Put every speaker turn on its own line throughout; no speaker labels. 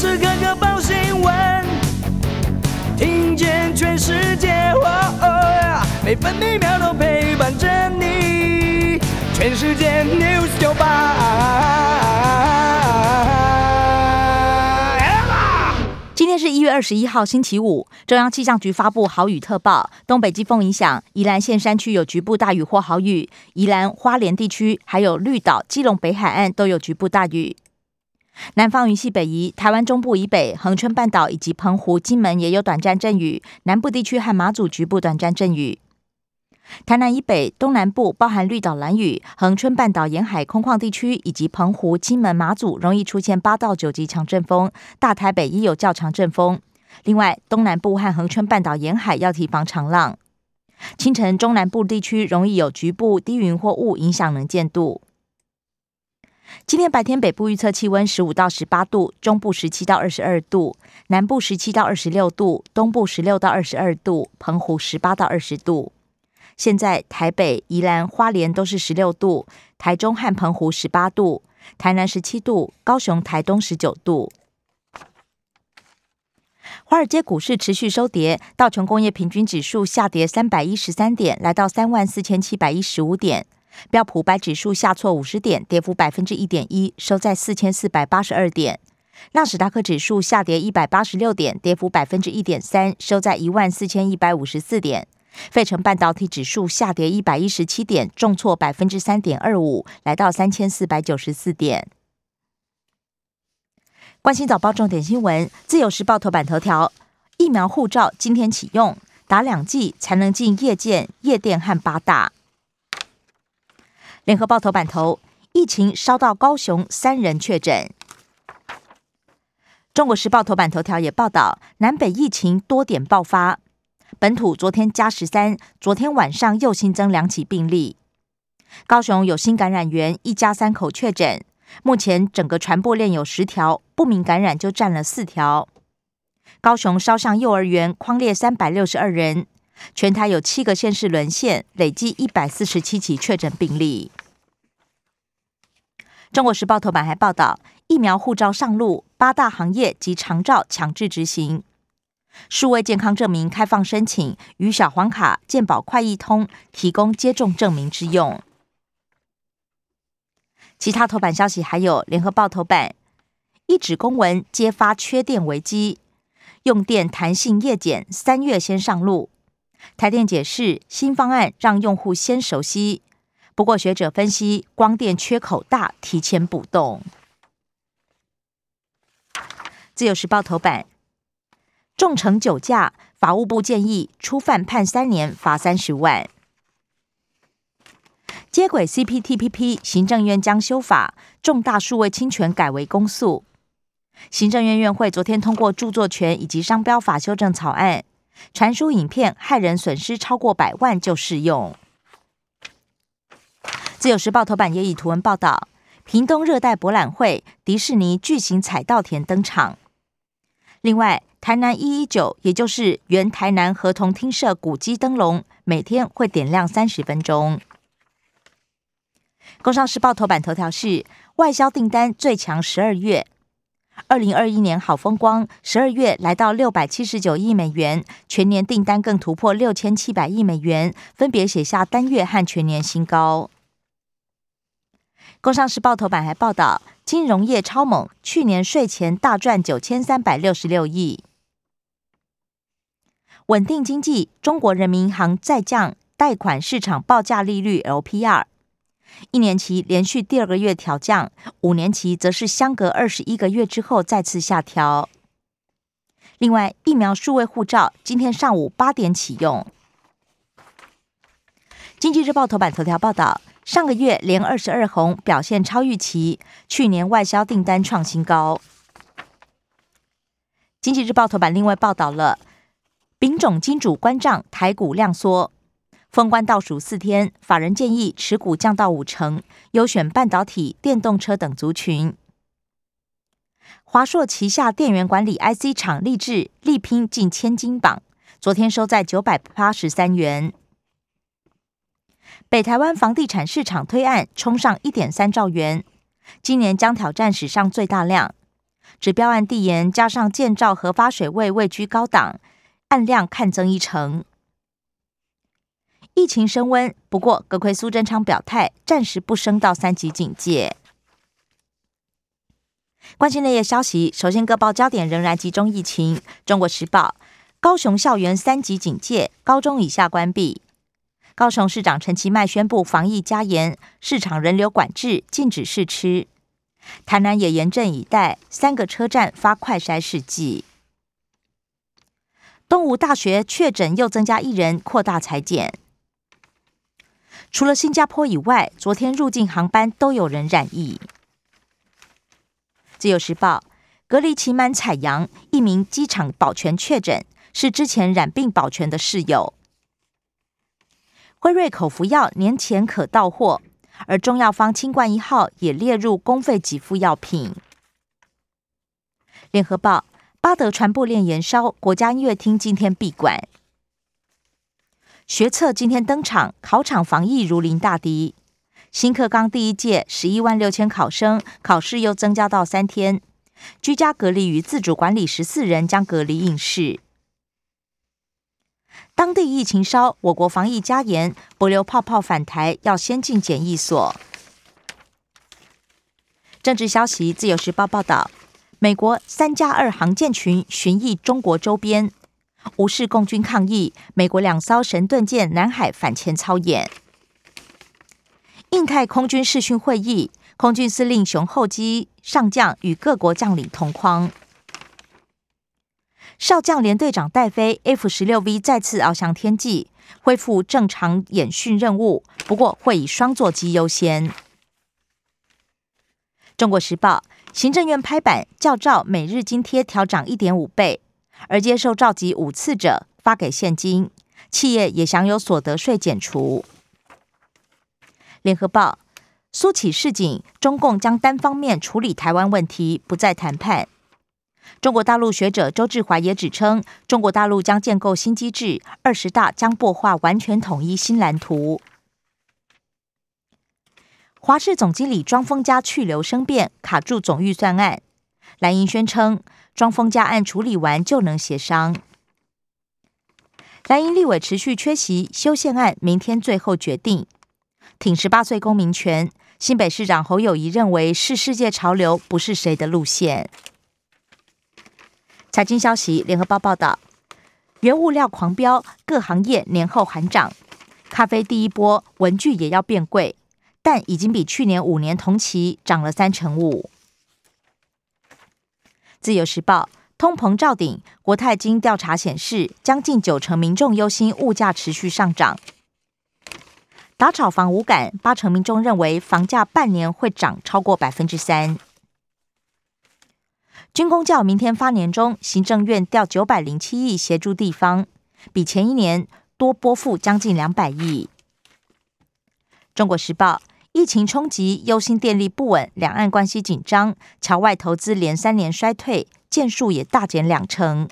时刻刻报新闻，听见全世界，每分每秒都陪伴着你。全世界 news 九
今天是一月二十一号，星期五。中央气象局发布豪雨特报，东北季风影响，宜兰县山区有局部大雨或豪雨，宜兰花莲地区还有绿岛、基隆北海岸都有局部大雨。南方云系北移，台湾中部以北、恒春半岛以及澎湖、金门也有短暂阵雨，南部地区和马祖局部短暂阵雨。台南以北、东南部包含绿岛、蓝屿、恒春半岛沿海空旷地区以及澎湖、金门、马祖，容易出现八到九级强阵风，大台北也有较强阵风。另外，东南部和恒春半岛沿海要提防长浪。清晨中南部地区容易有局部低云或雾影响能见度。今天白天北部预测气温十五到十八度，中部十七到二十二度，南部十七到二十六度，东部十六到二十二度，澎湖十八到二十度。现在台北、宜兰花莲都是十六度，台中和澎湖十八度，台南十七度，高雄、台东十九度。华尔街股市持续收跌，道琼工业平均指数下跌三百一十三点，来到三万四千七百一十五点。标普白指数下挫五十点，跌幅百分之一点一，收在四千四百八十二点。纳斯达克指数下跌一百八十六点，跌幅百分之一点三，收在一万四千一百五十四点。费城半导体指数下跌一百一十七点，重挫百分之三点二五，来到三千四百九十四点。关心早报重点新闻，自由时报头版头条：疫苗护照今天启用，打两剂才能进夜间、夜店和八大。联合报头版头，疫情烧到高雄，三人确诊。中国时报头版头条也报道，南北疫情多点爆发，本土昨天加十三，昨天晚上又新增两起病例。高雄有新感染源，一家三口确诊，目前整个传播链有十条，不明感染就占了四条。高雄烧向幼儿园，框列三百六十二人。全台有七个县市沦陷，累计一百四十七起确诊病例。中国时报头版还报道，疫苗护照上路，八大行业及长照强制执行，数位健康证明开放申请，与小黄卡、健保快易通提供接种证明之用。其他头版消息还有，联合报头版一纸公文揭发缺电危机，用电弹性夜检，三月先上路。台电解释，新方案让用户先熟悉。不过学者分析，光电缺口大，提前补洞。自由时报头版：重乘酒驾，法务部建议初犯判三年，罚三十万。接轨 CPTPP，行政院将修法，重大数位侵权改为公诉。行政院院会昨天通过著作权以及商标法修正草案。传输影片害人损失超过百万就适用。自由时报头版也以图文报道：屏东热带博览会，迪士尼巨型彩稻田登场。另外，台南一一九，也就是原台南合同厅舍古迹灯笼，每天会点亮三十分钟。工商时报头版头条是外销订单最强十二月。二零二一年好风光，十二月来到六百七十九亿美元，全年订单更突破六千七百亿美元，分别写下单月和全年新高。工商时报头版还报道，金融业超猛，去年税前大赚九千三百六十六亿。稳定经济，中国人民银行再降贷款市场报价利率 LPR。一年期连续第二个月调降，五年期则是相隔二十一个月之后再次下调。另外，疫苗数位护照今天上午八点启用。经济日报头版头条报道，上个月连二十二红表现超预期，去年外销订单创新高。经济日报头版另外报道了，丙种金主关账，台股量缩。封关倒数四天，法人建议持股降到五成，优选半导体、电动车等族群。华硕旗下电源管理 IC 厂立志力拼近千金榜，昨天收在九百八十三元。北台湾房地产市场推案冲上一点三兆元，今年将挑战史上最大量。指标案递延，加上建造核发水位位居高档，案量看增一成。疫情升温，不过葛奎苏贞昌表态，暂时不升到三级警戒。关心内页消息，首先各报焦点仍然集中疫情。中国时报：高雄校园三级警戒，高中以下关闭。高雄市长陈其迈宣布防疫加严，市场人流管制，禁止试吃。台南也严阵以待，三个车站发快筛试剂。东吴大学确诊又增加一人，扩大裁剪。除了新加坡以外，昨天入境航班都有人染疫。自由时报隔离期满采阳，一名机场保全确诊，是之前染病保全的室友。辉瑞口服药年前可到货。而中药方清冠一号也列入公费给付药品。联合报巴德传播链延烧，国家音乐厅今天闭馆。学测今天登场，考场防疫如临大敌。新课纲第一届十一万六千考生，考试又增加到三天，居家隔离与自主管理十四人将隔离应试。当地疫情烧，我国防疫加严，不留泡泡返台，要先进检疫所。政治消息，自由时报报道，美国三加二航舰群巡弋中国周边，无视共军抗议，美国两艘神盾舰南海反潜操演。印太空军视讯会议，空军司令熊厚基上将与各国将领同框。少将连队长戴飞 F 十六 V 再次翱翔天际，恢复正常演训任务，不过会以双座机优先。中国时报行政院拍板，教照每日津贴调涨一点五倍，而接受召集五次者发给现金，企业也享有所得税减除。联合报苏起示警，中共将单方面处理台湾问题，不再谈判。中国大陆学者周志华也指称，中国大陆将建构新机制，二十大将擘画完全统一新蓝图。华视总经理庄丰家去留生变，卡住总预算案。蓝营宣称，庄丰家案处理完就能协商。蓝营立委持续缺席，修宪案明天最后决定。挺十八岁公民权，新北市长侯友谊认为是世界潮流，不是谁的路线。财经消息，联合报报道，原物料狂飙，各行业年后喊涨。咖啡第一波，文具也要变贵，但已经比去年五年同期涨了三成五。自由时报，通膨照顶，国泰金调查显示，将近九成民众忧心物价持续上涨。打炒房无感，八成民众认为房价半年会涨超过百分之三。军工教明天发年终，行政院调九百零七亿协助地方，比前一年多拨付将近两百亿。中国时报：疫情冲击，忧心电力不稳，两岸关系紧张，桥外投资连三年衰退，件数也大减两成。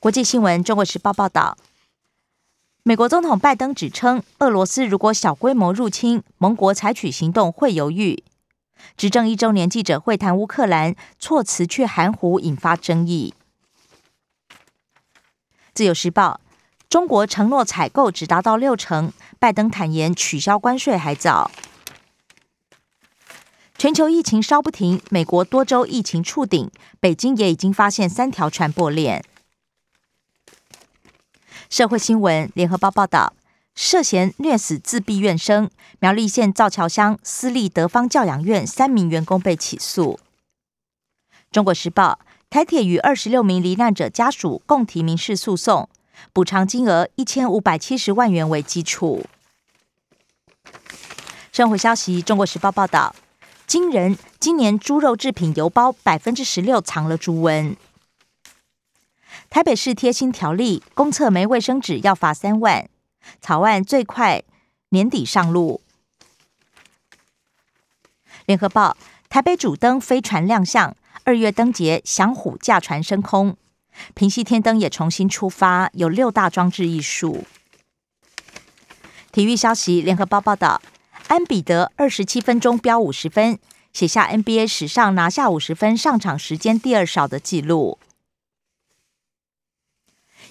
国际新闻：中国时报报道，美国总统拜登指称，俄罗斯如果小规模入侵，盟国采取行动会犹豫。执政一周年记者会谈乌克兰，措辞却含糊，引发争议。自由时报：中国承诺采购只达到六成，拜登坦言取消关税还早。全球疫情稍不停，美国多州疫情触顶，北京也已经发现三条传播链。社会新闻：联合报报道。涉嫌虐死自闭院生，苗栗县造桥乡私立德方教养院三名员工被起诉。中国时报：台铁与二十六名罹难者家属共提民事诉讼，补偿金额一千五百七十万元为基础。生活消息：中国时报报道，惊人，今年猪肉制品油包百分之十六藏了猪瘟。台北市贴心条例，公厕没卫生纸要罚三万。草案最快年底上路。联合报：台北主灯飞船亮相，二月灯节祥虎驾船升空。平西天灯也重新出发，有六大装置艺术。体育消息：联合报报道，安比德二十七分钟飙五十分，写下 NBA 史上拿下五十分上场时间第二少的纪录。